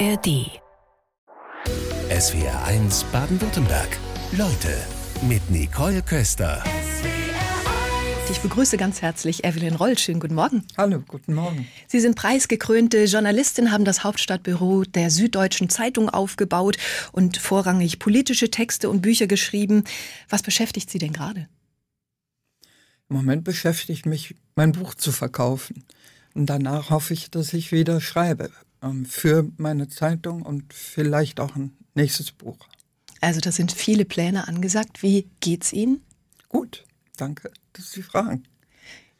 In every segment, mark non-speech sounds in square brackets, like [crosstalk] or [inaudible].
ARD. SWR 1 Baden-Württemberg. Leute mit Nicole Köster. Ich begrüße ganz herzlich Evelyn Roll. Schönen guten Morgen. Hallo, guten Morgen. Sie sind preisgekrönte Journalistin, haben das Hauptstadtbüro der Süddeutschen Zeitung aufgebaut und vorrangig politische Texte und Bücher geschrieben. Was beschäftigt Sie denn gerade? Im Moment beschäftigt mich, mein Buch zu verkaufen. Und danach hoffe ich, dass ich wieder schreibe für meine Zeitung und vielleicht auch ein nächstes Buch. Also da sind viele Pläne angesagt. Wie geht's Ihnen? Gut, danke, dass Sie fragen.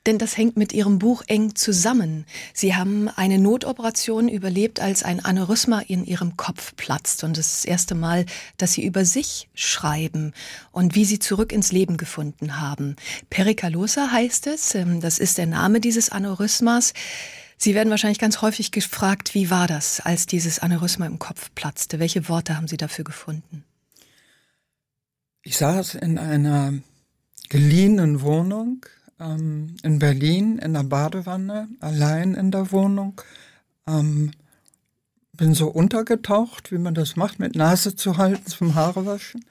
Denn das hängt mit Ihrem Buch eng zusammen. Sie haben eine Notoperation überlebt, als ein Aneurysma in Ihrem Kopf platzt. Und das ist das erste Mal, dass Sie über sich schreiben und wie Sie zurück ins Leben gefunden haben. Perikalosa heißt es. Ähm, das ist der Name dieses Aneurysmas. Sie werden wahrscheinlich ganz häufig gefragt, wie war das, als dieses Aneurysma im Kopf platzte? Welche Worte haben Sie dafür gefunden? Ich saß in einer geliehenen Wohnung ähm, in Berlin in der Badewanne, allein in der Wohnung. Ähm, bin so untergetaucht, wie man das macht, mit Nase zu halten zum Haarewaschen.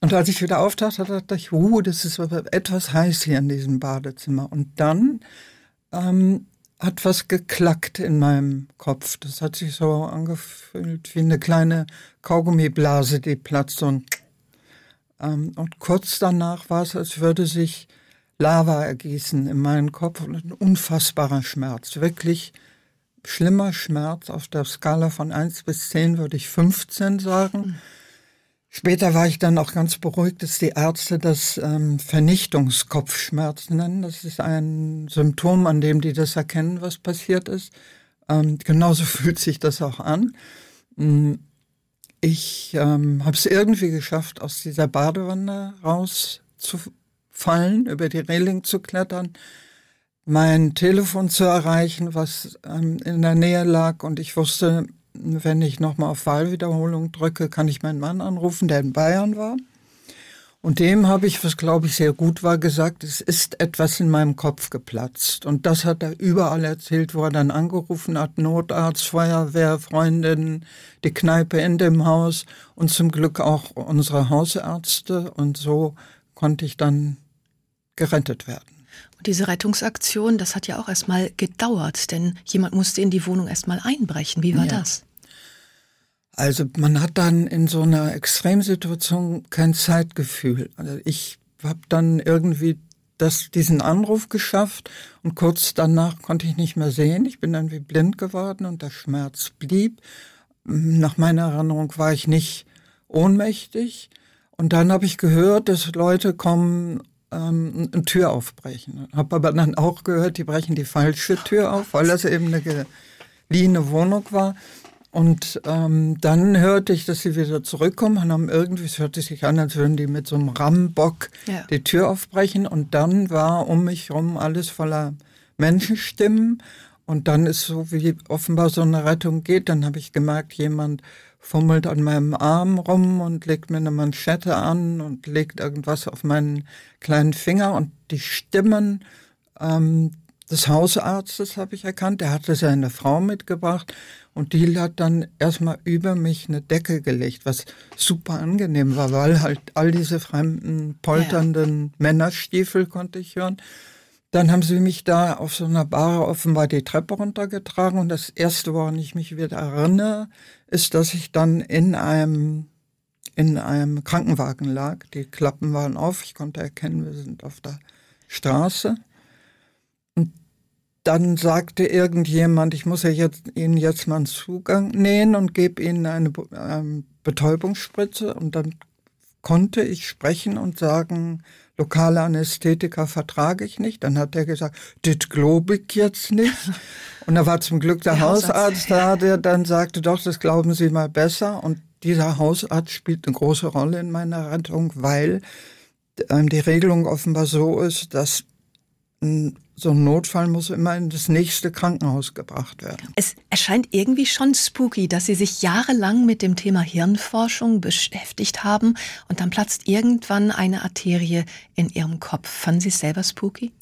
Und als ich wieder auftauchte, dachte ich, uh, das ist etwas heiß hier in diesem Badezimmer. Und dann ähm, hat was geklackt in meinem Kopf. Das hat sich so angefühlt wie eine kleine Kaugummiblase, die platzt und, ähm, und kurz danach war es, als würde sich Lava ergießen in meinen Kopf und ein unfassbarer Schmerz. Wirklich schlimmer Schmerz. Auf der Skala von 1 bis 10 würde ich 15 sagen. Mhm. Später war ich dann auch ganz beruhigt, dass die Ärzte das ähm, Vernichtungskopfschmerz nennen. Das ist ein Symptom, an dem die das erkennen, was passiert ist. Ähm, genauso [laughs] fühlt sich das auch an. Mm, ich ähm, habe es irgendwie geschafft, aus dieser Badewanne rauszufallen, über die Reling zu klettern, mein Telefon zu erreichen, was ähm, in der Nähe lag. Und ich wusste, wenn ich nochmal auf Wahlwiederholung drücke, kann ich meinen Mann anrufen, der in Bayern war. Und dem habe ich, was glaube ich sehr gut war, gesagt, es ist etwas in meinem Kopf geplatzt. Und das hat er überall erzählt, wo er dann angerufen hat, Notarzt, Feuerwehr, Freundinnen, die Kneipe in dem Haus und zum Glück auch unsere Hausärzte. Und so konnte ich dann gerettet werden. Diese Rettungsaktion, das hat ja auch erstmal gedauert, denn jemand musste in die Wohnung erstmal einbrechen. Wie war ja. das? Also man hat dann in so einer Extremsituation kein Zeitgefühl. Also ich habe dann irgendwie das, diesen Anruf geschafft und kurz danach konnte ich nicht mehr sehen. Ich bin dann wie blind geworden und der Schmerz blieb. Nach meiner Erinnerung war ich nicht ohnmächtig. Und dann habe ich gehört, dass Leute kommen ähm, eine Tür aufbrechen. Habe aber dann auch gehört, die brechen die falsche Tür auf, weil das eben eine geliehene Wohnung war. Und ähm, dann hörte ich, dass sie wieder zurückkommen und haben irgendwie, es hörte sich an, als würden die mit so einem Rambock ja. die Tür aufbrechen. Und dann war um mich herum alles voller Menschenstimmen. Und dann ist so, wie offenbar so eine Rettung geht, dann habe ich gemerkt, jemand fummelt an meinem Arm rum und legt mir eine Manschette an und legt irgendwas auf meinen kleinen Finger und die Stimmen ähm, des Hausarztes habe ich erkannt. Der hatte seine Frau mitgebracht und die hat dann erstmal über mich eine Decke gelegt, was super angenehm war, weil halt all diese fremden, polternden ja. Männerstiefel konnte ich hören. Dann haben sie mich da auf so einer Bar offenbar die Treppe runtergetragen und das erste, woran ich mich wieder erinnere, ist, dass ich dann in einem in einem Krankenwagen lag. Die Klappen waren auf. Ich konnte erkennen, wir sind auf der Straße. Und dann sagte irgendjemand, ich muss ja jetzt, Ihnen jetzt mal einen Zugang nähen und gebe Ihnen eine ähm, Betäubungsspritze. Und dann konnte ich sprechen und sagen, lokale Anästhetika vertrage ich nicht. Dann hat er gesagt, das glaube ich jetzt nicht. [laughs] Und da war zum Glück der, der Hausarzt, Hausarzt da, der dann sagte, doch, das glauben Sie mal besser. Und dieser Hausarzt spielt eine große Rolle in meiner Rettung, weil ähm, die Regelung offenbar so ist, dass so ein Notfall muss immer in das nächste Krankenhaus gebracht werden. Es erscheint irgendwie schon spooky, dass Sie sich jahrelang mit dem Thema Hirnforschung beschäftigt haben und dann platzt irgendwann eine Arterie in Ihrem Kopf. Fanden Sie es selber spooky?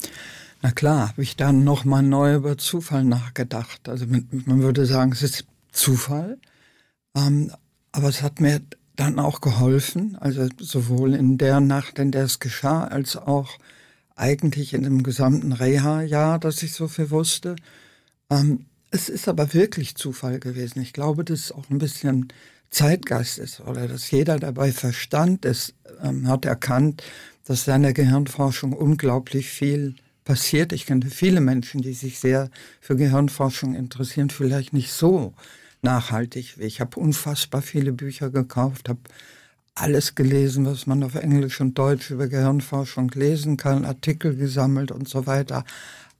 Na klar, habe ich dann nochmal neu über Zufall nachgedacht. Also man würde sagen, es ist Zufall. Ähm, aber es hat mir dann auch geholfen, also sowohl in der Nacht, in der es geschah, als auch eigentlich in dem gesamten Reha-Jahr, dass ich so viel wusste. Ähm, es ist aber wirklich Zufall gewesen. Ich glaube, dass es auch ein bisschen Zeitgeist ist oder dass jeder dabei Verstand ist, ähm, hat erkannt, dass seine Gehirnforschung unglaublich viel passiert. Ich kenne viele Menschen, die sich sehr für Gehirnforschung interessieren, vielleicht nicht so nachhaltig wie ich. habe unfassbar viele Bücher gekauft, habe alles gelesen, was man auf Englisch und Deutsch über Gehirnforschung lesen kann, Artikel gesammelt und so weiter.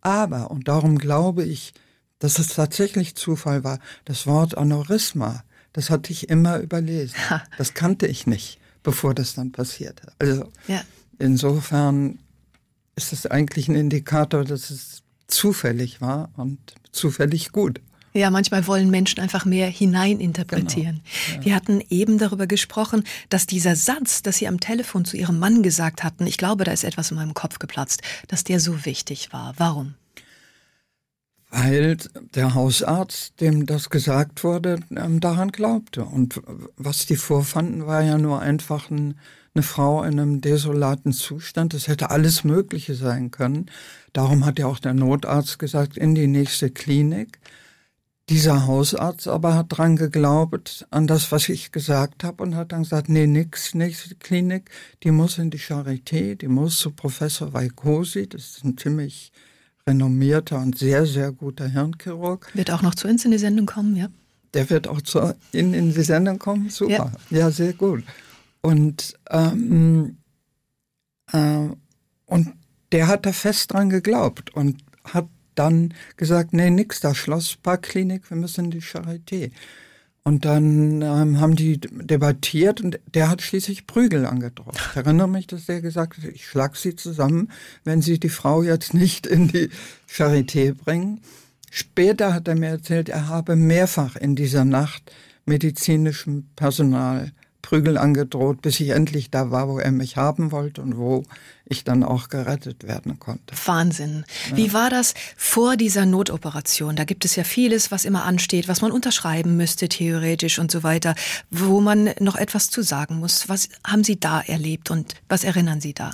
Aber, und darum glaube ich, dass es tatsächlich Zufall war, das Wort Aneurysma, das hatte ich immer überlesen. Das kannte ich nicht, bevor das dann passierte. Also ja. insofern ist es eigentlich ein Indikator, dass es zufällig war und zufällig gut. Ja, manchmal wollen Menschen einfach mehr hineininterpretieren. Genau. Ja. Wir hatten eben darüber gesprochen, dass dieser Satz, dass Sie am Telefon zu Ihrem Mann gesagt hatten, ich glaube, da ist etwas in meinem Kopf geplatzt, dass der so wichtig war. Warum? Weil der Hausarzt, dem das gesagt wurde, ähm, daran glaubte. Und was die vorfanden, war ja nur einfach ein, eine Frau in einem desolaten Zustand. Das hätte alles Mögliche sein können. Darum hat ja auch der Notarzt gesagt, in die nächste Klinik. Dieser Hausarzt aber hat dran geglaubt, an das, was ich gesagt habe und hat dann gesagt, nee, nix, nächste Klinik, die muss in die Charité, die muss zu Professor Vaikosi, das ist ein ziemlich renommierter und sehr, sehr guter Hirnchirurg. Wird auch noch zu uns in die Sendung kommen, ja? Der wird auch zu, in, in die Sendung kommen, super, ja, ja sehr gut. Und, ähm, äh, und der hat da fest dran geglaubt und hat dann gesagt, nee, nix da, Schlossparkklinik, wir müssen in die Charité. Und dann ähm, haben die debattiert und der hat schließlich Prügel angedroht. Ich erinnere mich, dass der gesagt hat, ich schlag sie zusammen, wenn sie die Frau jetzt nicht in die Charité bringen. Später hat er mir erzählt, er habe mehrfach in dieser Nacht medizinischem Personal Prügel angedroht, bis ich endlich da war, wo er mich haben wollte und wo ich dann auch gerettet werden konnte. Wahnsinn. Ja. Wie war das vor dieser Notoperation? Da gibt es ja vieles, was immer ansteht, was man unterschreiben müsste, theoretisch und so weiter, wo man noch etwas zu sagen muss. Was haben Sie da erlebt und was erinnern Sie da?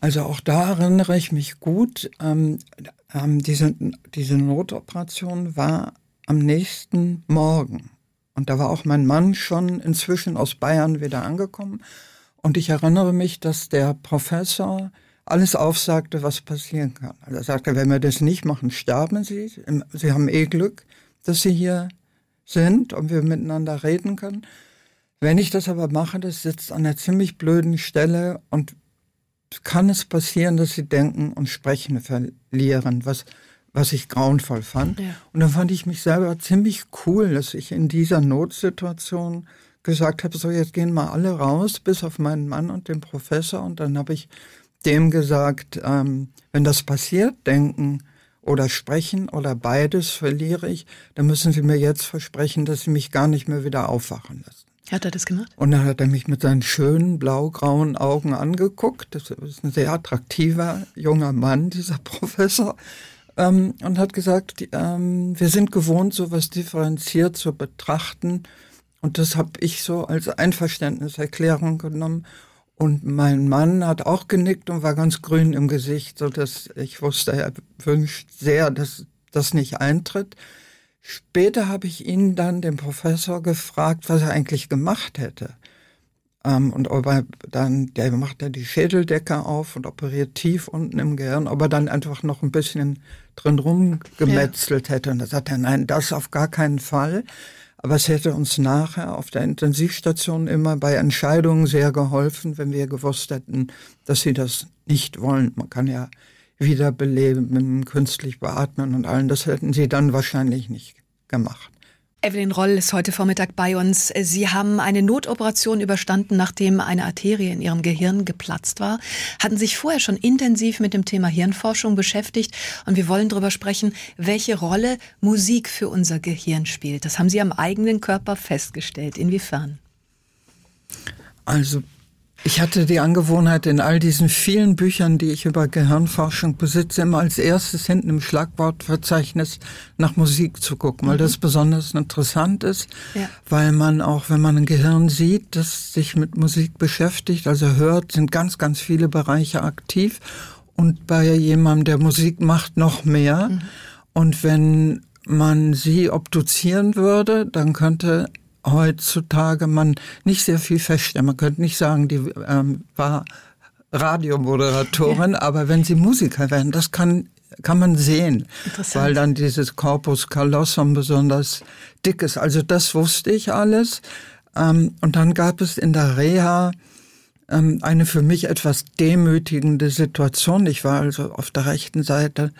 Also auch da erinnere ich mich gut. Ähm, ähm, diese, diese Notoperation war am nächsten Morgen. Und da war auch mein Mann schon inzwischen aus Bayern wieder angekommen. Und ich erinnere mich, dass der Professor alles aufsagte, was passieren kann. Also er sagte, wenn wir das nicht machen, sterben Sie. Sie haben eh Glück, dass Sie hier sind und wir miteinander reden können. Wenn ich das aber mache, das sitzt an einer ziemlich blöden Stelle und kann es passieren, dass Sie denken und Sprechen verlieren, was was ich grauenvoll fand. Ja. Und dann fand ich mich selber ziemlich cool, dass ich in dieser Notsituation gesagt habe, so jetzt gehen mal alle raus, bis auf meinen Mann und den Professor. Und dann habe ich dem gesagt, ähm, wenn das passiert, denken oder sprechen oder beides verliere ich, dann müssen Sie mir jetzt versprechen, dass Sie mich gar nicht mehr wieder aufwachen lassen. Hat er das gemacht? Und dann hat er mich mit seinen schönen blau-grauen Augen angeguckt. Das ist ein sehr attraktiver junger Mann, dieser [laughs] Professor ähm, und hat gesagt, die, ähm, wir sind gewohnt, sowas differenziert zu betrachten. Und das habe ich so als Einverständniserklärung genommen. Und mein Mann hat auch genickt und war ganz grün im Gesicht, so dass ich wusste, er wünscht sehr, dass das nicht eintritt. Später habe ich ihn dann, den Professor, gefragt, was er eigentlich gemacht hätte. Ähm, und ob er dann, der macht ja die Schädeldecke auf und operiert tief unten im Gehirn, ob er dann einfach noch ein bisschen drin rumgemetzelt ja. hätte. Und da sagt er, nein, das auf gar keinen Fall. Aber es hätte uns nachher auf der Intensivstation immer bei Entscheidungen sehr geholfen, wenn wir gewusst hätten, dass sie das nicht wollen. Man kann ja wiederbeleben, künstlich beatmen und allen. Das hätten sie dann wahrscheinlich nicht gemacht. Evelyn Roll ist heute Vormittag bei uns. Sie haben eine Notoperation überstanden, nachdem eine Arterie in Ihrem Gehirn geplatzt war, hatten sich vorher schon intensiv mit dem Thema Hirnforschung beschäftigt und wir wollen darüber sprechen, welche Rolle Musik für unser Gehirn spielt. Das haben Sie am eigenen Körper festgestellt. Inwiefern? Also Ich hatte die Angewohnheit, in all diesen vielen Büchern, die ich über Gehirnforschung besitze, immer als erstes hinten im Schlagwortverzeichnis nach Musik zu gucken, weil mhm. das besonders interessant ist, ja. weil man auch, wenn man ein Gehirn sieht, das sich mit Musik beschäftigt, also hört, sind ganz, ganz viele Bereiche aktiv und bei jemandem, der Musik macht, noch mehr. Mhm. Und wenn man sie obduzieren würde, dann könnte heutzutage man nicht sehr viel feststellen. Man könnte nicht sagen, die ähm, war Radiomoderatorin, ja. aber wenn sie Musiker werden, das kann kann man sehen, weil dann dieses Corpus callosum besonders dick ist. Also das wusste ich alles. Ähm, und dann gab es in der Reha ähm, eine für mich etwas demütigende Situation. Ich war also auf der rechten Seite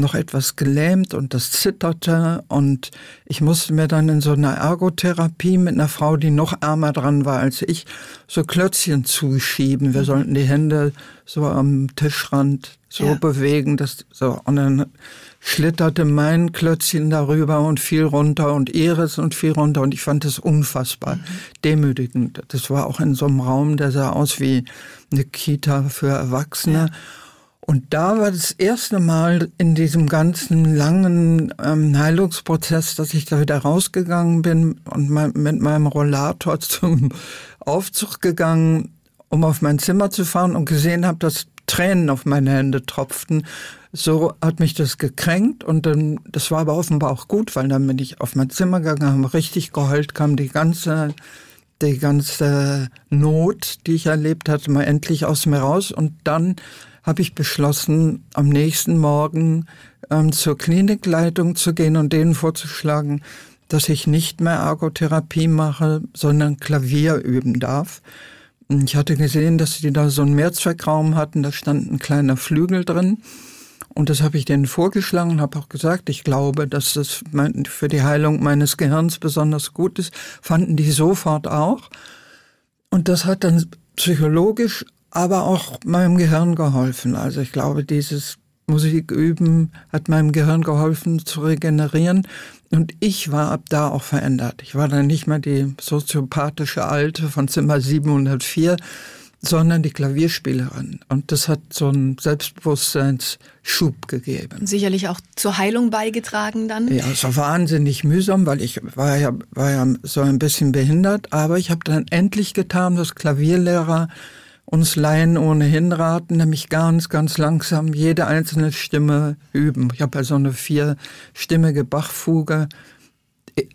noch etwas gelähmt und das zitterte und ich musste mir dann in so einer Ergotherapie mit einer Frau, die noch ärmer dran war als ich, so Klötzchen zuschieben. Wir mhm. sollten die Hände so am Tischrand so ja. bewegen, dass so und dann schlitterte mein Klötzchen darüber und fiel runter und ihres und fiel runter und ich fand es unfassbar mhm. demütigend. Das war auch in so einem Raum, der sah aus wie eine Kita für Erwachsene. Ja. Und da war das erste Mal in diesem ganzen langen ähm, Heilungsprozess, dass ich da wieder rausgegangen bin und mein, mit meinem Rollator [laughs] zum Aufzug gegangen, um auf mein Zimmer zu fahren und gesehen habe, dass Tränen auf meine Hände tropften. So hat mich das gekränkt und dann, das war aber offenbar auch gut, weil dann bin ich auf mein Zimmer gegangen, habe richtig geheult, kam die ganze die ganze Not, die ich erlebt hatte, mal endlich aus mir raus. Und dann habe ich beschlossen, am nächsten Morgen ähm, zur Klinikleitung zu gehen und denen vorzuschlagen, dass ich nicht mehr Ergotherapie mache, sondern Klavier üben darf. Ich hatte gesehen, dass die da so einen Mehrzweckraum hatten, da stand ein kleiner Flügel drin. Und das habe ich denen vorgeschlagen und habe auch gesagt, ich glaube, dass das für die Heilung meines Gehirns besonders gut ist. Fanden die sofort auch. Und das hat dann psychologisch aber auch meinem Gehirn geholfen. Also ich glaube, dieses Musiküben hat meinem Gehirn geholfen zu regenerieren. Und ich war ab da auch verändert. Ich war dann nicht mehr die soziopathische Alte von Zimmer 704, sondern die Klavierspielerin. Und das hat so einen Selbstbewusstseinsschub gegeben. Sicherlich auch zur Heilung beigetragen dann? Ja, es war wahnsinnig mühsam, weil ich war ja, war ja so ein bisschen behindert. Aber ich habe dann endlich getan, was Klavierlehrer uns Laien ohnehin raten, nämlich ganz, ganz langsam jede einzelne Stimme üben. Ich habe also eine vierstimmige Bachfuge.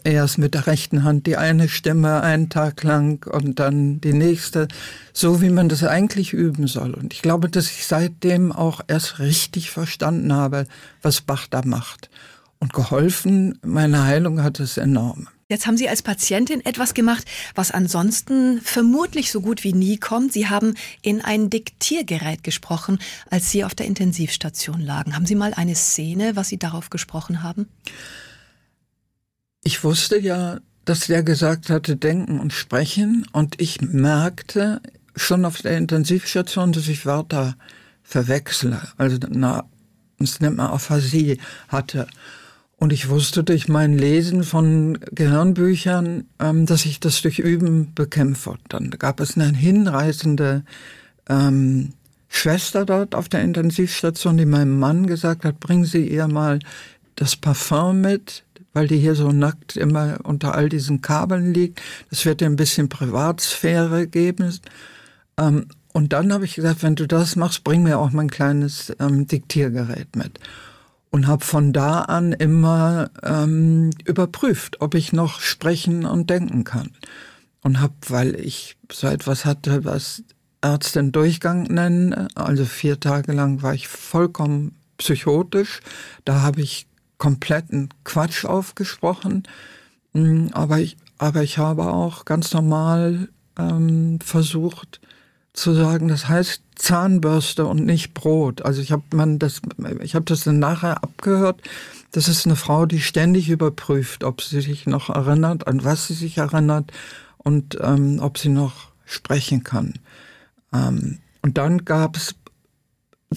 Erst mit der rechten Hand die eine Stimme einen Tag lang und dann die nächste, so wie man das eigentlich üben soll. Und ich glaube, dass ich seitdem auch erst richtig verstanden habe, was Bach da macht. Und geholfen, meine Heilung hat es enorm. Jetzt haben Sie als Patientin etwas gemacht, was ansonsten vermutlich so gut wie nie kommt. Sie haben in ein Diktiergerät gesprochen, als Sie auf der Intensivstation lagen. Haben Sie mal eine Szene, was Sie darauf gesprochen haben? Ich wusste ja, dass der gesagt hatte, denken und sprechen. Und ich merkte schon auf der Intensivstation, dass ich Wörter verwechsle. Also, na, das nennt man Aphasie hatte. Und ich wusste durch mein Lesen von Gehirnbüchern, ähm, dass ich das durch Üben bekämpfe. Dann gab es eine hinreißende ähm, Schwester dort auf der Intensivstation, die meinem Mann gesagt hat, bringen Sie ihr mal das Parfum mit, weil die hier so nackt immer unter all diesen Kabeln liegt. Das wird ihr ein bisschen Privatsphäre geben. Ähm, und dann habe ich gesagt, wenn du das machst, bring mir auch mein kleines ähm, Diktiergerät mit und habe von da an immer ähm, überprüft, ob ich noch sprechen und denken kann. Und habe, weil ich so etwas hatte, was Ärzte einen Durchgang nennen, also vier Tage lang war ich vollkommen psychotisch. Da habe ich kompletten Quatsch aufgesprochen. Mm, aber ich, aber ich habe auch ganz normal ähm, versucht zu sagen, das heißt Zahnbürste und nicht Brot. Also ich habe man das, ich habe das dann nachher abgehört. Das ist eine Frau, die ständig überprüft, ob sie sich noch erinnert, an was sie sich erinnert und ähm, ob sie noch sprechen kann. Ähm, und dann gab es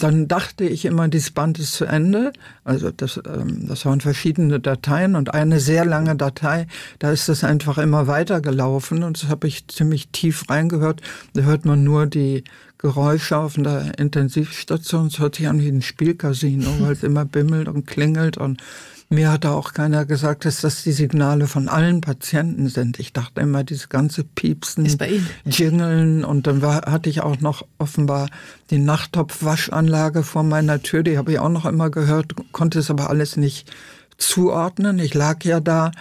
dann dachte ich immer, dieses Band ist zu Ende. Also das, ähm, das waren verschiedene Dateien und eine sehr lange Datei, da ist das einfach immer weitergelaufen und das habe ich ziemlich tief reingehört. Da hört man nur die Geräusche auf der Intensivstation. Es hört sich an wie ein Spielcasino, weil es [laughs] immer bimmelt und klingelt und mir hat da auch keiner gesagt, dass das die Signale von allen Patienten sind. Ich dachte immer, diese ganze Piepsen, Jingeln und dann war, hatte ich auch noch offenbar die Nachttopfwaschanlage vor meiner Tür, die habe ich auch noch immer gehört, konnte es aber alles nicht zuordnen. Ich lag ja da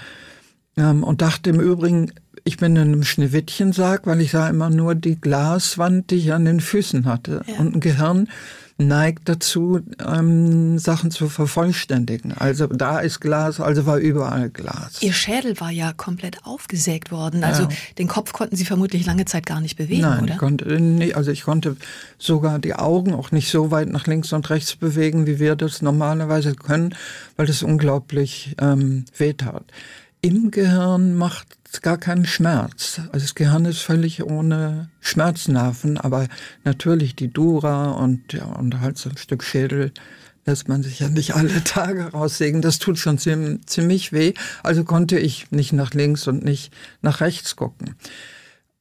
ähm, und dachte im Übrigen, ich bin in einem Schneewittchensarg, weil ich sah immer nur die Glaswand, die ich an den Füßen hatte ja. und ein Gehirn neigt dazu, ähm, Sachen zu vervollständigen. Also da ist Glas, also war überall Glas. Ihr Schädel war ja komplett aufgesägt worden. Also ja. den Kopf konnten Sie vermutlich lange Zeit gar nicht bewegen, Nein, oder? Ich konnte nicht, also ich konnte sogar die Augen auch nicht so weit nach links und rechts bewegen, wie wir das normalerweise können, weil das unglaublich ähm, wehtat. Im Gehirn macht gar keinen Schmerz. Also das Gehirn ist völlig ohne Schmerznnerven, aber natürlich die Dura und, ja, und halt so ein Stück Schädel lässt man sich ja nicht alle [laughs] Tage raussägen. Das tut schon ziemlich weh. Also konnte ich nicht nach links und nicht nach rechts gucken.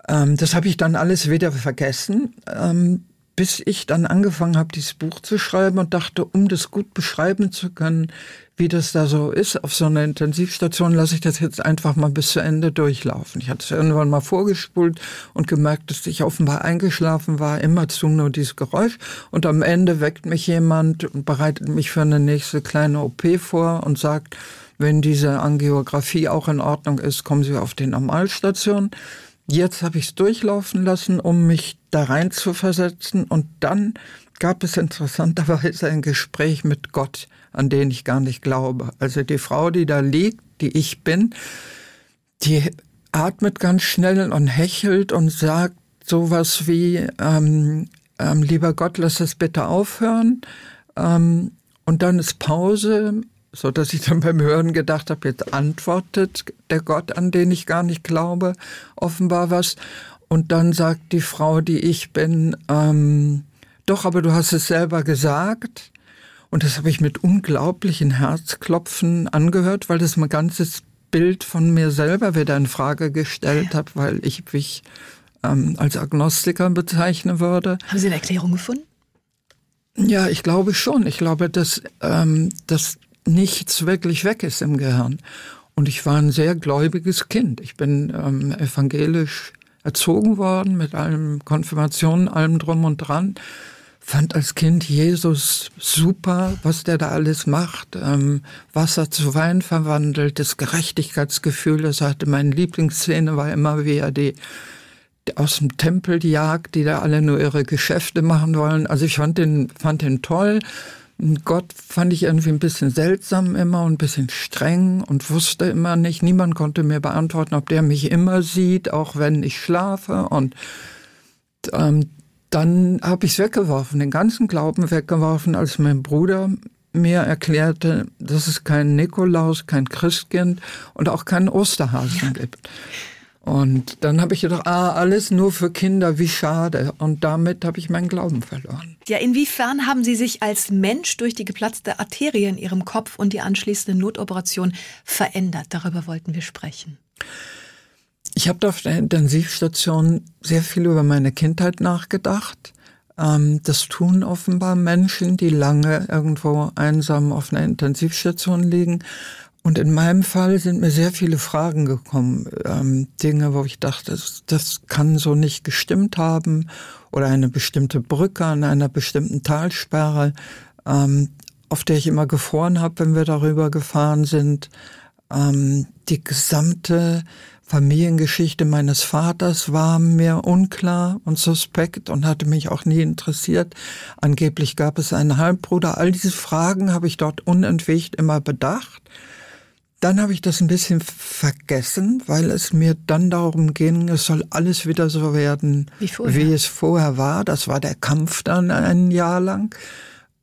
Ähm, das habe ich dann alles wieder vergessen. Ähm, bis ich dann angefangen habe, dieses Buch zu schreiben und dachte, um das gut beschreiben zu können, wie das da so ist auf so einer Intensivstation, lasse ich das jetzt einfach mal bis zu Ende durchlaufen. Ich hatte es irgendwann mal vorgespult und gemerkt, dass ich offenbar eingeschlafen war, immerzu nur dieses Geräusch. Und am Ende weckt mich jemand und bereitet mich für eine nächste kleine OP vor und sagt, wenn diese Angiografie auch in Ordnung ist, kommen Sie auf die Normalstation. Jetzt habe ich es durchlaufen lassen, um mich da rein zu versetzen. Und dann gab es interessanterweise ein Gespräch mit Gott, an den ich gar nicht glaube. Also die Frau, die da liegt, die ich bin, die atmet ganz schnell und hechelt und sagt sowas wie, ähm, ähm, lieber Gott, lass es bitte aufhören. Ähm, und dann ist Pause so dass ich dann beim Hören gedacht habe, jetzt antwortet der Gott, an den ich gar nicht glaube, offenbar was. Und dann sagt die Frau, die ich bin, ähm, doch, aber du hast es selber gesagt. Und das habe ich mit unglaublichen Herzklopfen angehört, weil das mein ganzes Bild von mir selber wieder in Frage gestellt hat, weil ich mich ähm, als Agnostiker bezeichnen würde. Haben Sie eine Erklärung gefunden? Ja, ich glaube schon. Ich glaube, dass, ähm, dass nichts wirklich weg ist im Gehirn. Und ich war ein sehr gläubiges Kind. Ich bin ähm, evangelisch erzogen worden mit allem Konfirmationen, allem drum und dran. Fand als Kind Jesus super, was der da alles macht. Ähm, Wasser zu Wein verwandelt, das Gerechtigkeitsgefühl, das hatte meine Lieblingsszene, war immer, wie er die aus dem Tempel jagt, die da alle nur ihre Geschäfte machen wollen. Also ich fand den, fand den toll. Gott fand ich irgendwie ein bisschen seltsam immer und ein bisschen streng und wusste immer nicht. Niemand konnte mir beantworten, ob der mich immer sieht, auch wenn ich schlafe. Und ähm, dann habe ich es weggeworfen, den ganzen Glauben weggeworfen, als mein Bruder mir erklärte, dass es keinen Nikolaus, kein Christkind und auch keinen Osterhasen ja. gibt. Und dann habe ich gedacht, ah, alles nur für Kinder, wie schade. Und damit habe ich meinen Glauben verloren. Ja, inwiefern haben Sie sich als Mensch durch die geplatzte Arterie in Ihrem Kopf und die anschließende Notoperation verändert? Darüber wollten wir sprechen. Ich habe auf der Intensivstation sehr viel über meine Kindheit nachgedacht. Ähm, das tun offenbar Menschen, die lange irgendwo einsam auf einer Intensivstation liegen. Und in meinem Fall sind mir sehr viele Fragen gekommen, ähm, Dinge, wo ich dachte, das, das kann so nicht gestimmt haben oder eine bestimmte Brücke an einer bestimmten Talsperre, ähm, auf der ich immer gefroren habe, wenn wir darüber gefahren sind. Ähm, die gesamte Familiengeschichte meines Vaters war mir unklar und suspekt und hatte mich auch nie interessiert. Angeblich gab es einen Halbbruder. All diese Fragen habe ich dort unentwegt immer bedacht dann habe ich das ein bisschen vergessen, weil es mir dann darum ging, es soll alles wieder so werden, wie, wie es vorher war. Das war der Kampf dann ein Jahr lang.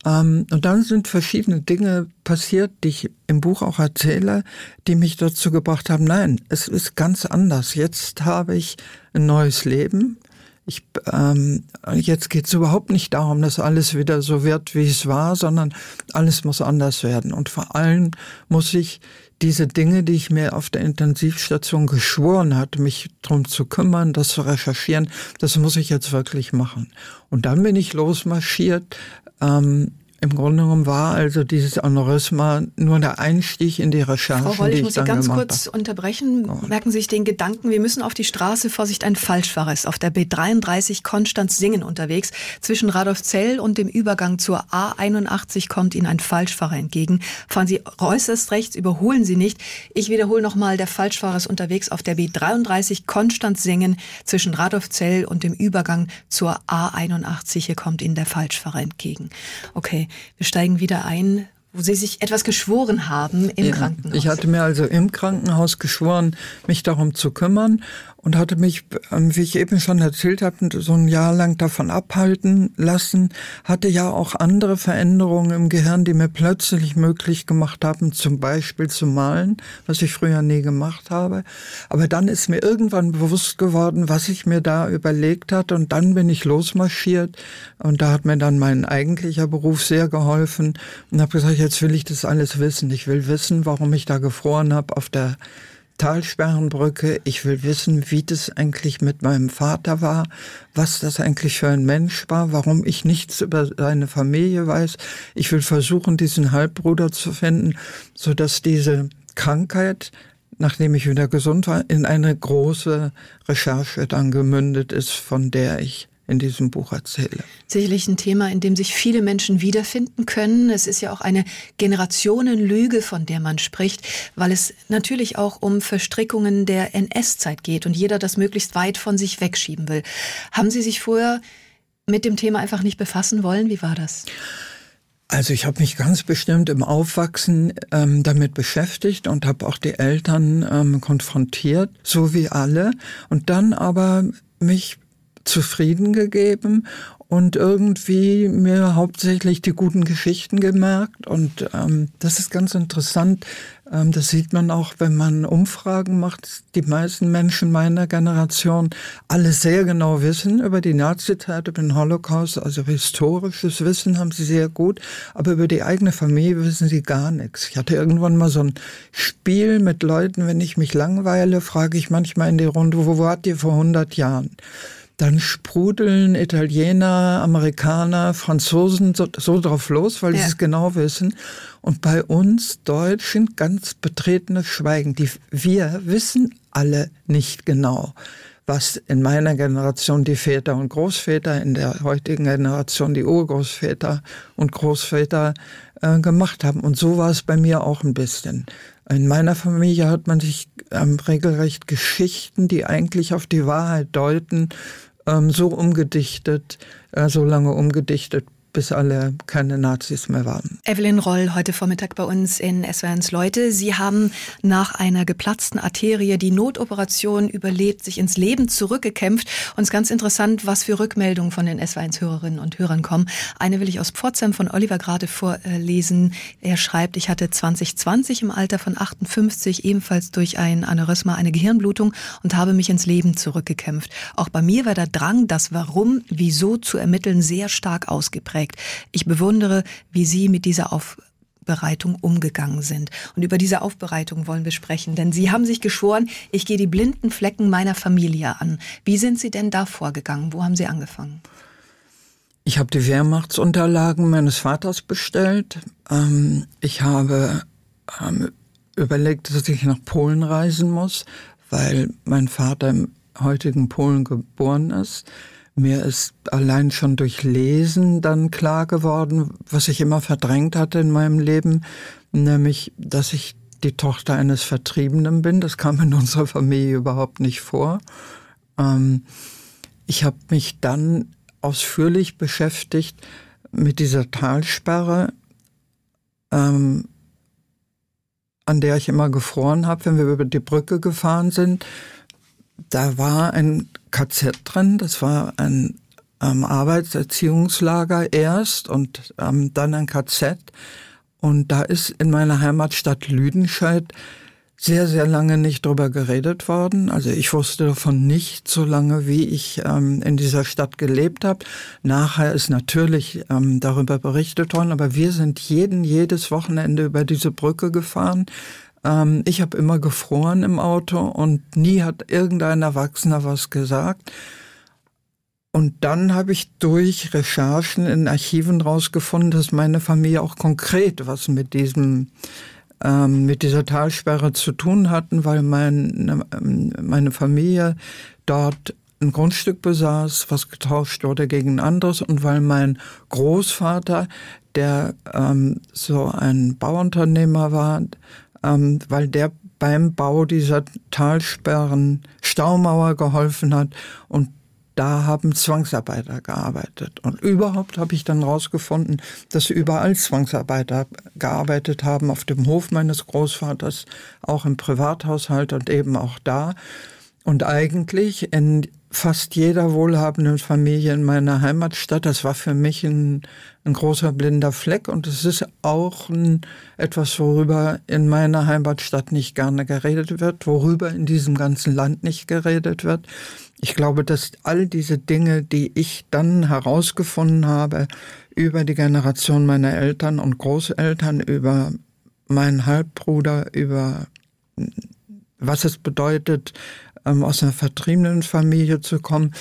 Ähm, und dann sind verschiedene Dinge passiert, die ich im Buch auch erzähle, die mich dazu gebracht haben, nein, es ist ganz anders. Jetzt habe ich ein neues Leben. Ich, ähm, jetzt geht es überhaupt nicht darum, dass alles wieder so wird, wie es war, sondern alles muss anders werden. Und vor allem muss ich diese Dinge, die ich mir auf der Intensivstation geschworen hatte, mich drum zu kümmern, das zu recherchieren, das muss ich jetzt wirklich machen. Und dann bin ich losmarschiert ähm, im Grunde genommen war also dieses Aneurysma nur der Einstieg in die Recherche. Frau Roll, ich muss Sie ganz kurz habe. unterbrechen. Oh. Merken Sie sich den Gedanken, wir müssen auf die Straße, Vorsicht, ein Falschfahrer ist auf der B33 Konstanz Singen unterwegs. Zwischen Radolfzell und dem Übergang zur A81 kommt Ihnen ein Falschfahrer entgegen. Fahren Sie äußerst rechts, überholen Sie nicht. Ich wiederhole nochmal, der Falschfahrer ist unterwegs auf der B33 Konstanz Singen zwischen Radolfzell und dem Übergang zur A81. Hier kommt Ihnen der Falschfahrer entgegen. Okay. Wir steigen wieder ein, wo Sie sich etwas geschworen haben im ja, Krankenhaus. Ich hatte mir also im Krankenhaus geschworen, mich darum zu kümmern und hatte mich, ähm, wie ich eben schon erzählt habe, so ein Jahr lang davon abhalten lassen, hatte ja auch andere Veränderungen im Gehirn, die mir plötzlich möglich gemacht haben, zum Beispiel zu malen, was ich früher nie gemacht habe. Aber dann ist mir irgendwann bewusst geworden, was ich mir da überlegt hatte und dann bin ich losmarschiert und da hat mir dann mein eigentlicher Beruf sehr geholfen und habe gesagt, jetzt will ich das alles wissen. Ich will wissen, warum ich da gefroren habe auf der Talsperrenbrücke. Ich will wissen, wie das eigentlich mit meinem Vater war, was das eigentlich für ein Mensch war, warum ich nichts über seine Familie weiß. Ich will versuchen, diesen Halbbruder zu finden, so dass diese Krankheit, nachdem ich wieder gesund war, in eine große Recherche dann gemündet ist, von der ich in diesem Buch erzähle. Sicherlich ein Thema, in dem sich viele Menschen wiederfinden können. Es ist ja auch eine Generationenlüge, von der man spricht, weil es natürlich auch um Verstrickungen der NS-Zeit geht und jeder das möglichst weit von sich wegschieben will. Haben Sie sich vorher mit dem Thema einfach nicht befassen wollen? Wie war das? Also ich habe mich ganz bestimmt im Aufwachsen ähm, damit beschäftigt und habe auch die Eltern ähm, konfrontiert, so wie alle. Und dann aber mich zufrieden gegeben und irgendwie mir hauptsächlich die guten Geschichten gemerkt. Und ähm, das ist ganz interessant. Ähm, das sieht man auch, wenn man Umfragen macht. Die meisten Menschen meiner Generation alle sehr genau wissen über die Nazizeit, über den Holocaust, also historisches Wissen haben sie sehr gut. Aber über die eigene Familie wissen sie gar nichts. Ich hatte irgendwann mal so ein Spiel mit Leuten, wenn ich mich langweile, frage ich manchmal in die Runde, wo wart ihr vor 100 Jahren? Dann sprudeln Italiener, Amerikaner, Franzosen so, so drauf los, weil ja. sie es genau wissen. Und bei uns Deutschen ganz betretenes Schweigen. Die, wir wissen alle nicht genau, was in meiner Generation die Väter und Großväter, in der heutigen Generation die Urgroßväter und Großväter äh, gemacht haben. Und so war es bei mir auch ein bisschen. In meiner Familie hat man sich ähm, regelrecht Geschichten, die eigentlich auf die Wahrheit deuten, ähm, so umgedichtet, äh, so lange umgedichtet, bis alle keine Nazis mehr waren. Evelyn Roll, heute Vormittag bei uns in SWRs Leute. Sie haben nach einer geplatzten Arterie die Notoperation überlebt, sich ins Leben zurückgekämpft. Und es ist ganz interessant, was für Rückmeldungen von den SW1-Hörerinnen und Hörern kommen. Eine will ich aus Pforzheim von Oliver gerade vorlesen. Er schreibt, ich hatte 2020 im Alter von 58 ebenfalls durch ein Aneurysma eine Gehirnblutung und habe mich ins Leben zurückgekämpft. Auch bei mir war der Drang, das Warum, Wieso zu ermitteln, sehr stark ausgeprägt geprägt. Ich bewundere, wie Sie mit dieser Aufbereitung umgegangen sind. Und über diese Aufbereitung wollen wir sprechen, denn Sie haben sich geschworen, ich gehe die blinden Flecken meiner Familie an. Wie sind Sie denn da vorgegangen? Wo haben Sie angefangen? Ich habe die Wehrmachtsunterlagen meines Vaters bestellt. Ähm, ich habe ähm, überlegt, dass ich nach Polen reisen muss, weil mein Vater im heutigen Polen geboren ist. Mir ist allein schon durch Lesen dann klar geworden, was ich immer verdrängt hatte in meinem Leben, nämlich, dass ich die Tochter eines Vertriebenen bin. Das kam in [laughs] unserer Familie überhaupt nicht vor. Ähm, ich habe mich dann ausführlich beschäftigt mit dieser Talsperre, ähm, an der ich immer gefroren habe, wenn wir über die Brücke gefahren sind da war ein KZ drin, das war ein ähm, Arbeitserziehungslager erst und ähm, dann ein KZ. Und da ist in meiner Heimatstadt Lüdenscheid sehr, sehr lange nicht drüber geredet worden. Also ich wusste davon nicht so lange, wie ich ähm, in dieser Stadt gelebt habe. Nachher ist natürlich ähm, darüber berichtet worden, aber wir sind jeden, jedes Wochenende über diese Brücke gefahren. Ähm, ich habe immer gefroren im Auto und nie hat irgendein Erwachsener was gesagt. Und dann habe ich durch Recherchen in Archiven rausgefunden, dass meine Familie auch konkret was mit diesem ähm, mit dieser Talsperre zu tun hatten, weil mein, ähm, meine Familie dort ein Grundstück besaß, was getauscht wurde gegen ein anderes und weil mein Großvater, der ähm, so ein Bauunternehmer war, ähm, weil der beim Bau dieser Talsperren Staumauer geholfen hat und da haben Zwangsarbeiter gearbeitet. Und überhaupt habe ich dann rausgefunden, dass überall Zwangsarbeiter gearbeitet haben, auf dem Hof meines Großvaters, auch im Privathaushalt und eben auch da. Und eigentlich in fast jeder wohlhabenden Familie in meiner Heimatstadt, das war für mich ein, ein großer blinder Fleck und es ist auch ein, etwas, worüber in meiner Heimatstadt nicht gerne geredet wird, worüber in diesem ganzen Land nicht geredet wird. Ich glaube, dass all diese Dinge, die ich dann herausgefunden habe über die Generation meiner Eltern und Großeltern, über meinen Halbbruder, über was es bedeutet, ähm, aus einer vertriebenen Familie zu kommen,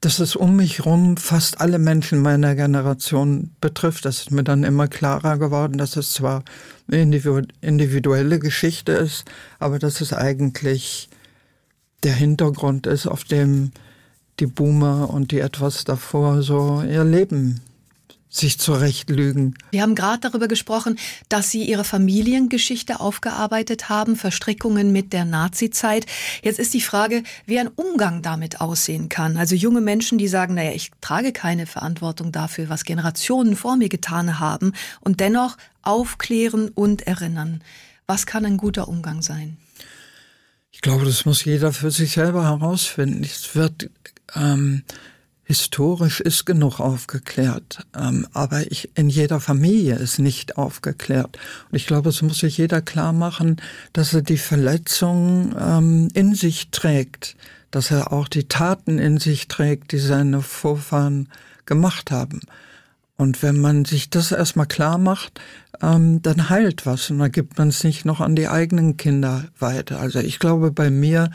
dass es um mich rum fast alle Menschen meiner Generation betrifft. Das ist mir dann immer klarer geworden, dass es zwar eine individuelle Geschichte ist, aber dass es eigentlich der Hintergrund ist, auf dem die Boomer und die etwas davor so ihr Leben sich zurechtlügen. Wir haben gerade darüber gesprochen, dass Sie Ihre Familiengeschichte aufgearbeitet haben, Verstrickungen mit der Nazizeit. Jetzt ist die Frage, wie ein Umgang damit aussehen kann. Also junge Menschen, die sagen, naja, ich trage keine Verantwortung dafür, was Generationen vor mir getan haben und dennoch aufklären und erinnern. Was kann ein guter Umgang sein? Ich glaube, das muss jeder für sich selber herausfinden. Es wird ähm, historisch ist genug aufgeklärt, ähm, aber ich, in jeder Familie ist nicht aufgeklärt. Und ich glaube, es muss sich jeder klar machen, dass er die Verletzung ähm, in sich trägt, dass er auch die Taten in sich trägt, die seine Vorfahren gemacht haben. Und wenn man sich das erstmal klar macht, ähm, dann heilt was und dann gibt man es nicht noch an die eigenen Kinder weiter. Also ich glaube, bei mir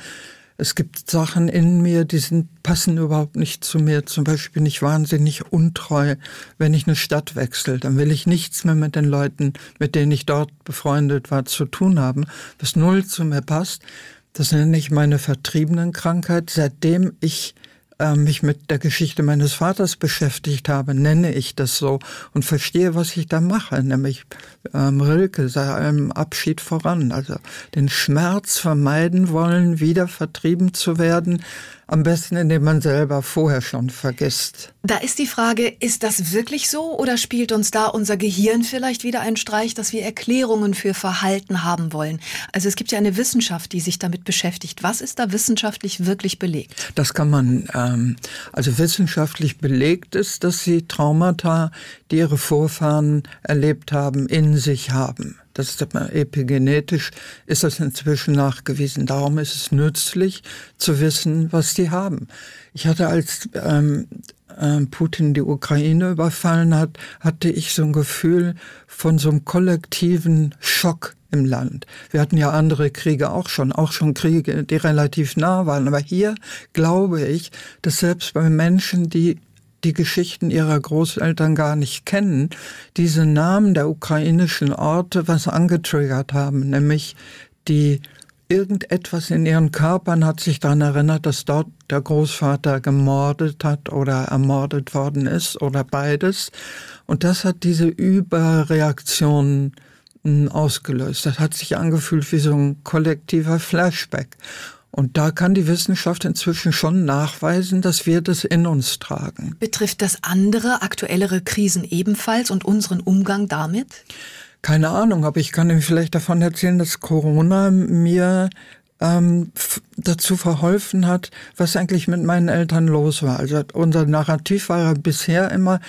es gibt Sachen in mir, die sind, passen überhaupt nicht zu mir. Zum Beispiel bin ich wahnsinnig untreu, wenn ich eine Stadt wechsle. Dann will ich nichts mehr mit den Leuten, mit denen ich dort befreundet war, zu tun haben, was null zu mir passt. Das nenne ich meine vertriebenen Krankheit. Seitdem ich äh, mich mit der Geschichte meines Vaters beschäftigt habe, nenne ich das so und verstehe, was ich da mache, nämlich ähm, Rilke sei einem Abschied voran, also den Schmerz vermeiden wollen, wieder vertrieben zu werden, am besten, indem man selber vorher schon vergisst. Da ist die Frage, ist das wirklich so oder spielt uns da unser Gehirn vielleicht wieder einen Streich, dass wir Erklärungen für Verhalten haben wollen? Also es gibt ja eine Wissenschaft, die sich damit beschäftigt. Was ist da wissenschaftlich wirklich belegt? Das kann man, ähm, also wissenschaftlich belegt ist, dass sie Traumata, die ihre Vorfahren erlebt haben, in sich haben. Das ist epigenetisch ist das inzwischen nachgewiesen. Darum ist es nützlich zu wissen, was die haben. Ich hatte als ähm, ähm, Putin die Ukraine überfallen hat, hatte ich so ein Gefühl von so einem kollektiven Schock im Land. Wir hatten ja andere Kriege auch schon, auch schon Kriege, die relativ nah waren. Aber hier glaube ich, dass selbst bei Menschen, die die Geschichten ihrer Großeltern gar nicht kennen, diese Namen der ukrainischen Orte was angetriggert haben, nämlich die irgendetwas in ihren Körpern hat sich daran erinnert, dass dort der Großvater gemordet hat oder ermordet worden ist oder beides. Und das hat diese Überreaktion hm, ausgelöst. Das hat sich angefühlt wie so ein kollektiver Flashback. Und da kann die Wissenschaft inzwischen schon nachweisen, dass wir das in uns tragen. Betrifft das andere, aktuellere Krisen ebenfalls und unseren Umgang damit? Keine Ahnung, aber ich kann Ihnen vielleicht davon erzählen, dass Corona mir ähm, dazu verholfen hat, was eigentlich mit meinen Eltern los war. Also unser Narrativ war ja bisher immer,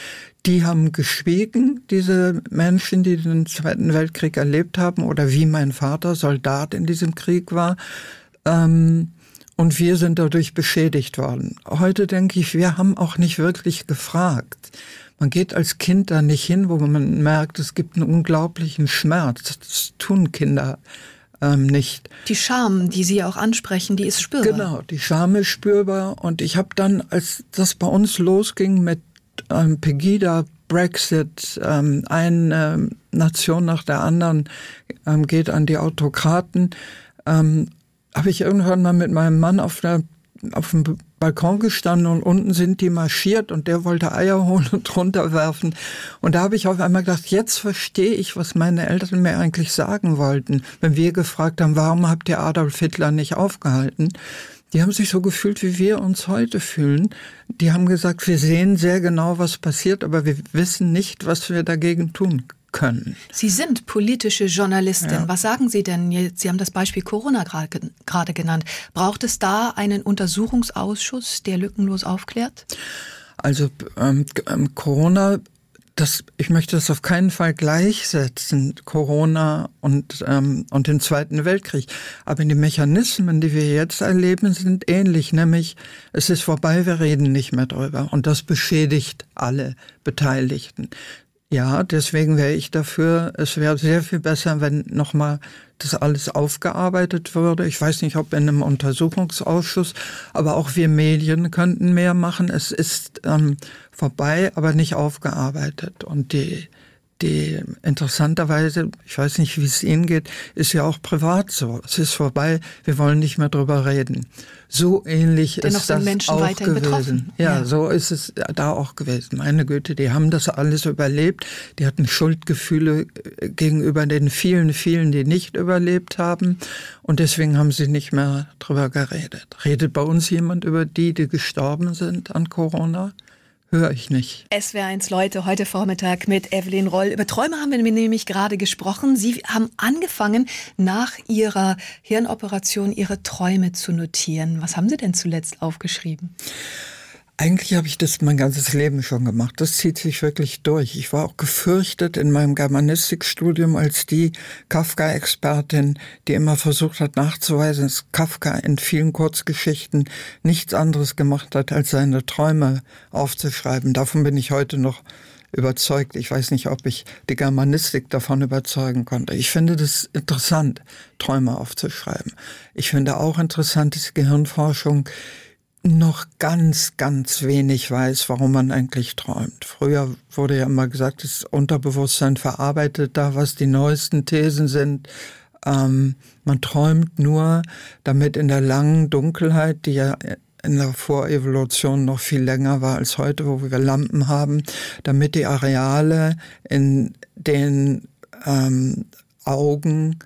die haben geschwiegen, diese Menschen, die den Zweiten Weltkrieg erlebt haben, oder wie mein Vater Soldat in diesem Krieg war. Ähm, und wir sind dadurch beschädigt worden. Heute denke ich, wir haben auch nicht wirklich gefragt. Man geht als Kind da nicht hin, wo man merkt, es gibt einen unglaublichen Schmerz. Das tun Kinder ähm, nicht. Die Scham, die Sie auch ansprechen, die ist spürbar. Genau, die Scham ist spürbar. Und ich habe dann, als das bei uns losging mit ähm, Pegida, Brexit, ähm, eine ähm, Nation nach der anderen ähm, geht an die Autokraten, ähm, habe ich irgendwann mal mit meinem Mann auf der auf dem Balkon gestanden und unten sind die marschiert und der wollte Eier holen und runterwerfen. Und da habe ich auf einmal gedacht, jetzt verstehe ich, was meine Eltern mir eigentlich sagen wollten, wenn wir gefragt haben, warum habt ihr Adolf Hitler nicht aufgehalten? Die haben sich so gefühlt, wie wir uns heute fühlen. Die haben gesagt, wir sehen sehr genau, was passiert, aber wir wissen nicht, was wir dagegen tun können. Sie sind politische Journalistin. Ja. Was sagen Sie denn jetzt? Sie haben das Beispiel Corona gerade genannt. Braucht es da einen Untersuchungsausschuss, der lückenlos aufklärt? Also ähm, ähm Corona das, ich möchte das auf keinen Fall gleichsetzen, Corona und, ähm, und den Zweiten Weltkrieg. Aber die Mechanismen, die wir jetzt erleben, sind ähnlich, nämlich es ist vorbei, wir reden nicht mehr drüber. Und das beschädigt alle Beteiligten. Ja, deswegen wäre ich dafür, es wäre sehr viel besser, wenn nochmal das alles aufgearbeitet würde. Ich weiß nicht, ob in einem Untersuchungsausschuss, aber auch wir Medien könnten mehr machen. Es ist ähm, vorbei, aber nicht aufgearbeitet. Und die die interessanterweise, ich weiß nicht, wie es Ihnen geht, ist ja auch privat so. Es ist vorbei, wir wollen nicht mehr drüber reden. So ähnlich Dennoch ist das Menschen auch gewesen. Betroffen. Ja, ja, so ist es da auch gewesen. Meine Güte, die haben das alles überlebt. Die hatten Schuldgefühle äh, gegenüber den vielen, vielen, die nicht überlebt haben. Und deswegen haben sie nicht mehr drüber geredet. Redet bei uns jemand über die, die gestorben sind an Corona? Höre ich nicht. SWR1 Leute, heute Vormittag mit Evelyn Roll. Über Träume haben wir nämlich gerade gesprochen. Sie haben angefangen, nach Ihrer Hirnoperation Ihre Träume zu notieren. Was haben Sie denn zuletzt aufgeschrieben? Eigentlich habe ich das mein ganzes Leben schon gemacht. Das zieht sich wirklich durch. Ich war auch gefürchtet in meinem Germanistikstudium als die Kafka-Expertin, die immer versucht hat nachzuweisen, dass Kafka in vielen Kurzgeschichten nichts anderes gemacht hat, als seine Träume aufzuschreiben. Davon bin ich heute noch überzeugt. Ich weiß nicht, ob ich die Germanistik davon überzeugen konnte. Ich finde das interessant, Träume aufzuschreiben. Ich finde auch interessant, diese Gehirnforschung, noch ganz, ganz wenig weiß, warum man eigentlich träumt. Früher wurde ja immer gesagt, das Unterbewusstsein verarbeitet da, was die neuesten Thesen sind. Ähm, man träumt nur, damit in der langen Dunkelheit, die ja in der Vorevolution noch viel länger war als heute, wo wir Lampen haben, damit die Areale in den ähm, Augen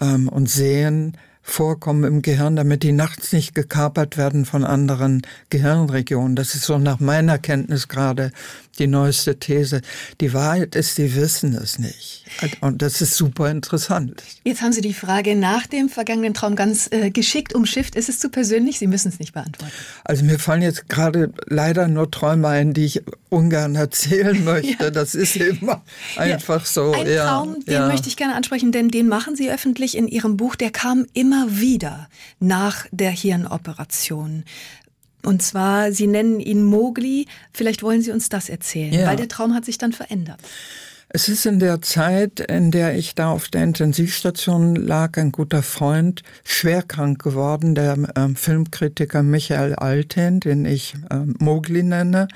ähm, und Sehen vorkommen im Gehirn, damit die nachts nicht gekapert werden von anderen Gehirnregionen. Das ist so nach meiner Kenntnis gerade die neueste These. Die Wahrheit ist, sie wissen es nicht. Und das ist super interessant. Jetzt haben Sie die Frage nach dem vergangenen Traum ganz äh, geschickt umschifft. Ist es zu persönlich? Sie müssen es nicht beantworten. Also mir fallen jetzt gerade leider nur Träume ein, die ich ungern erzählen [laughs] möchte. ja. Das ist immer einfach ja. so. Ein ja. Traum, den möchte ich gerne ansprechen, denn den machen Sie öffentlich in Ihrem Buch. Der kam immer wieder nach der Hirnoperation. Und zwar, Sie nennen ihn Mogli. Vielleicht wollen Sie uns das erzählen, ja. weil der Traum hat sich dann verändert. Es ist in der Zeit, in der ich da auf der Intensivstation lag, ein guter Freund schwer krank geworden, der äh, Filmkritiker Michael Alten, den ich äh, Mogli nenne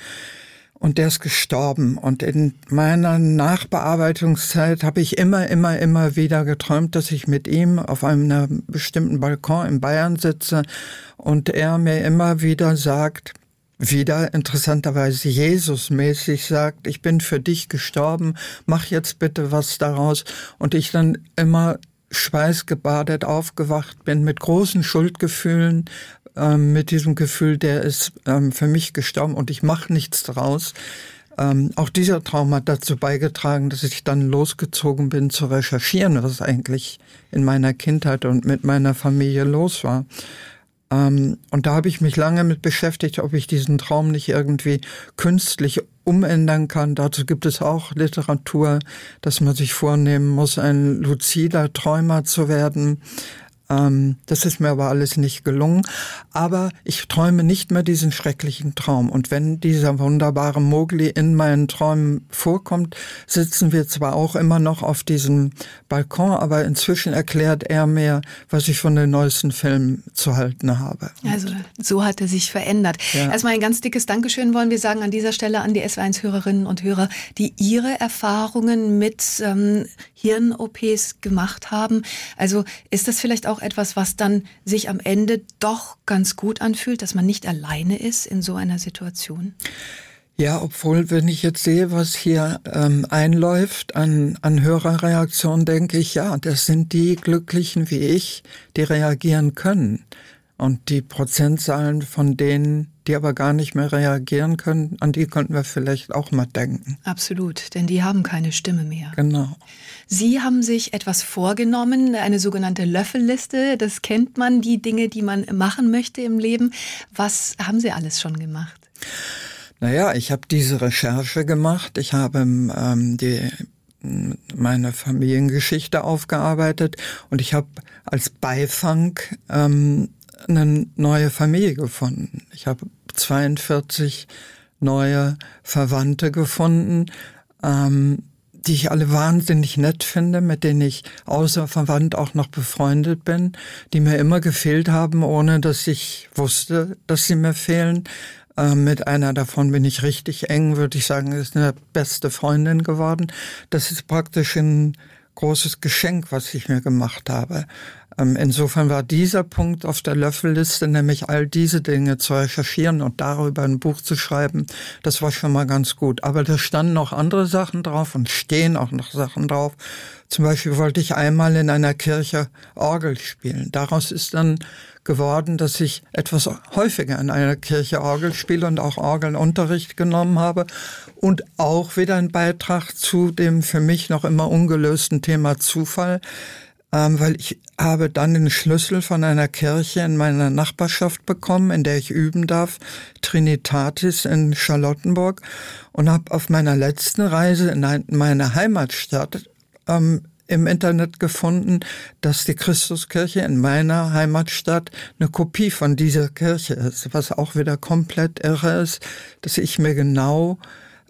und der ist gestorben. Und in meiner Nachbearbeitungszeit habe ich immer, immer, immer wieder geträumt, dass ich mit ihm auf einem bestimmten Balkon in Bayern sitze und er mir immer wieder sagt, wieder interessanterweise Jesus-mäßig sagt, ich bin für dich gestorben, mach jetzt bitte was daraus. Und ich dann immer schweißgebadet aufgewacht bin mit großen Schuldgefühlen, ähm, mit diesem Gefühl, der ist ähm, für mich gestorben und ich mache nichts draus. Ähm, auch dieser Traum hat dazu beigetragen, dass ich dann losgezogen bin zu recherchieren, was eigentlich in meiner Kindheit und mit meiner Familie los war. Ähm, und da habe ich mich lange mit beschäftigt, ob ich diesen Traum nicht irgendwie künstlich umändern kann. Dazu gibt es auch Literatur, dass man sich vornehmen muss, ein luzider Träumer zu werden. Ähm, das ist mir aber alles nicht gelungen. Aber ich träume nicht mehr diesen schrecklichen Traum. Und wenn dieser wunderbare Mogli in meinen Träumen vorkommt, sitzen wir zwar auch immer noch auf diesem Balkon, aber inzwischen erklärt er mir, was ich von den neuesten Filmen zu halten habe. Also so hat er sich verändert. Ja. Erstmal ein ganz dickes Dankeschön wollen wir sagen an dieser Stelle an die S1-Hörerinnen und Hörer, die ihre Erfahrungen mit ähm, Hirn-OPs gemacht haben. Also ist das vielleicht auch etwas, was dann sich am Ende doch ganz gut anfühlt, dass man nicht alleine ist in so einer Situation? Ja, obwohl, wenn ich jetzt sehe, was hier ähm, einläuft an, an Hörerreaktionen, denke ich, ja, das sind die Glücklichen wie ich, die reagieren können. Und die Prozentzahlen von denen, die aber gar nicht mehr reagieren können, an die könnten wir vielleicht auch mal denken. Absolut, denn die haben keine Stimme mehr. Genau. Sie haben sich etwas vorgenommen, eine sogenannte Löffelliste. Das kennt man, die Dinge, die man machen möchte im Leben. Was haben Sie alles schon gemacht? Naja, ich habe diese Recherche gemacht. Ich habe ähm, die meine Familiengeschichte aufgearbeitet und ich habe als Beifang ähm, eine neue Familie gefunden. Ich habe 42 neue Verwandte gefunden, ähm, die ich alle wahnsinnig nett finde, mit denen ich außer verwandt auch noch befreundet bin, die mir immer gefehlt haben, ohne dass ich wusste, dass sie mir fehlen. Ähm, mit einer davon bin ich richtig eng, würde ich sagen, ist eine beste Freundin geworden. Das ist praktisch ein großes Geschenk, was ich mir gemacht habe. Ähm, insofern war dieser Punkt auf der Löffelliste, nämlich all diese Dinge zu recherchieren und darüber ein Buch zu schreiben, das war schon mal ganz gut. Aber da standen noch andere Sachen drauf und stehen auch noch Sachen drauf. Zum Beispiel wollte ich einmal in einer Kirche Orgel spielen. Daraus ist dann geworden, dass ich etwas häufiger in einer Kirche Orgel spiele und auch Orgelunterricht genommen habe und auch wieder ein Beitrag zu dem für mich noch immer ungelösten Thema Zufall ähm, weil ich habe dann den Schlüssel von einer Kirche in meiner Nachbarschaft bekommen, in der ich üben darf, Trinitatis in Charlottenburg, und habe auf meiner letzten Reise in meine Heimatstadt ähm, im Internet gefunden, dass die Christuskirche in meiner Heimatstadt eine Kopie von dieser Kirche ist, was auch wieder komplett irre ist, dass ich mir genau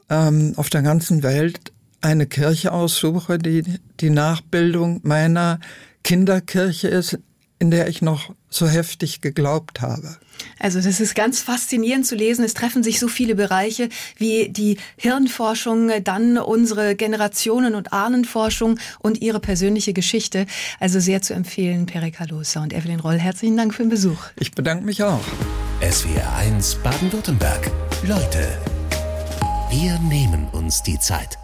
ähm, auf der ganzen Welt eine Kirche aussuche, die die Nachbildung meiner Kinderkirche ist, in der ich noch so heftig geglaubt habe. Also das ist ganz faszinierend zu lesen. Es treffen sich so viele Bereiche wie die Hirnforschung, dann unsere Generationen- und Ahnenforschung und ihre persönliche Geschichte. Also sehr zu empfehlen, Perika Loser und Evelyn Roll. Herzlichen Dank für den Besuch. Ich bedanke mich auch. SWR 1 Baden-Württemberg. Leute, wir nehmen uns die Zeit.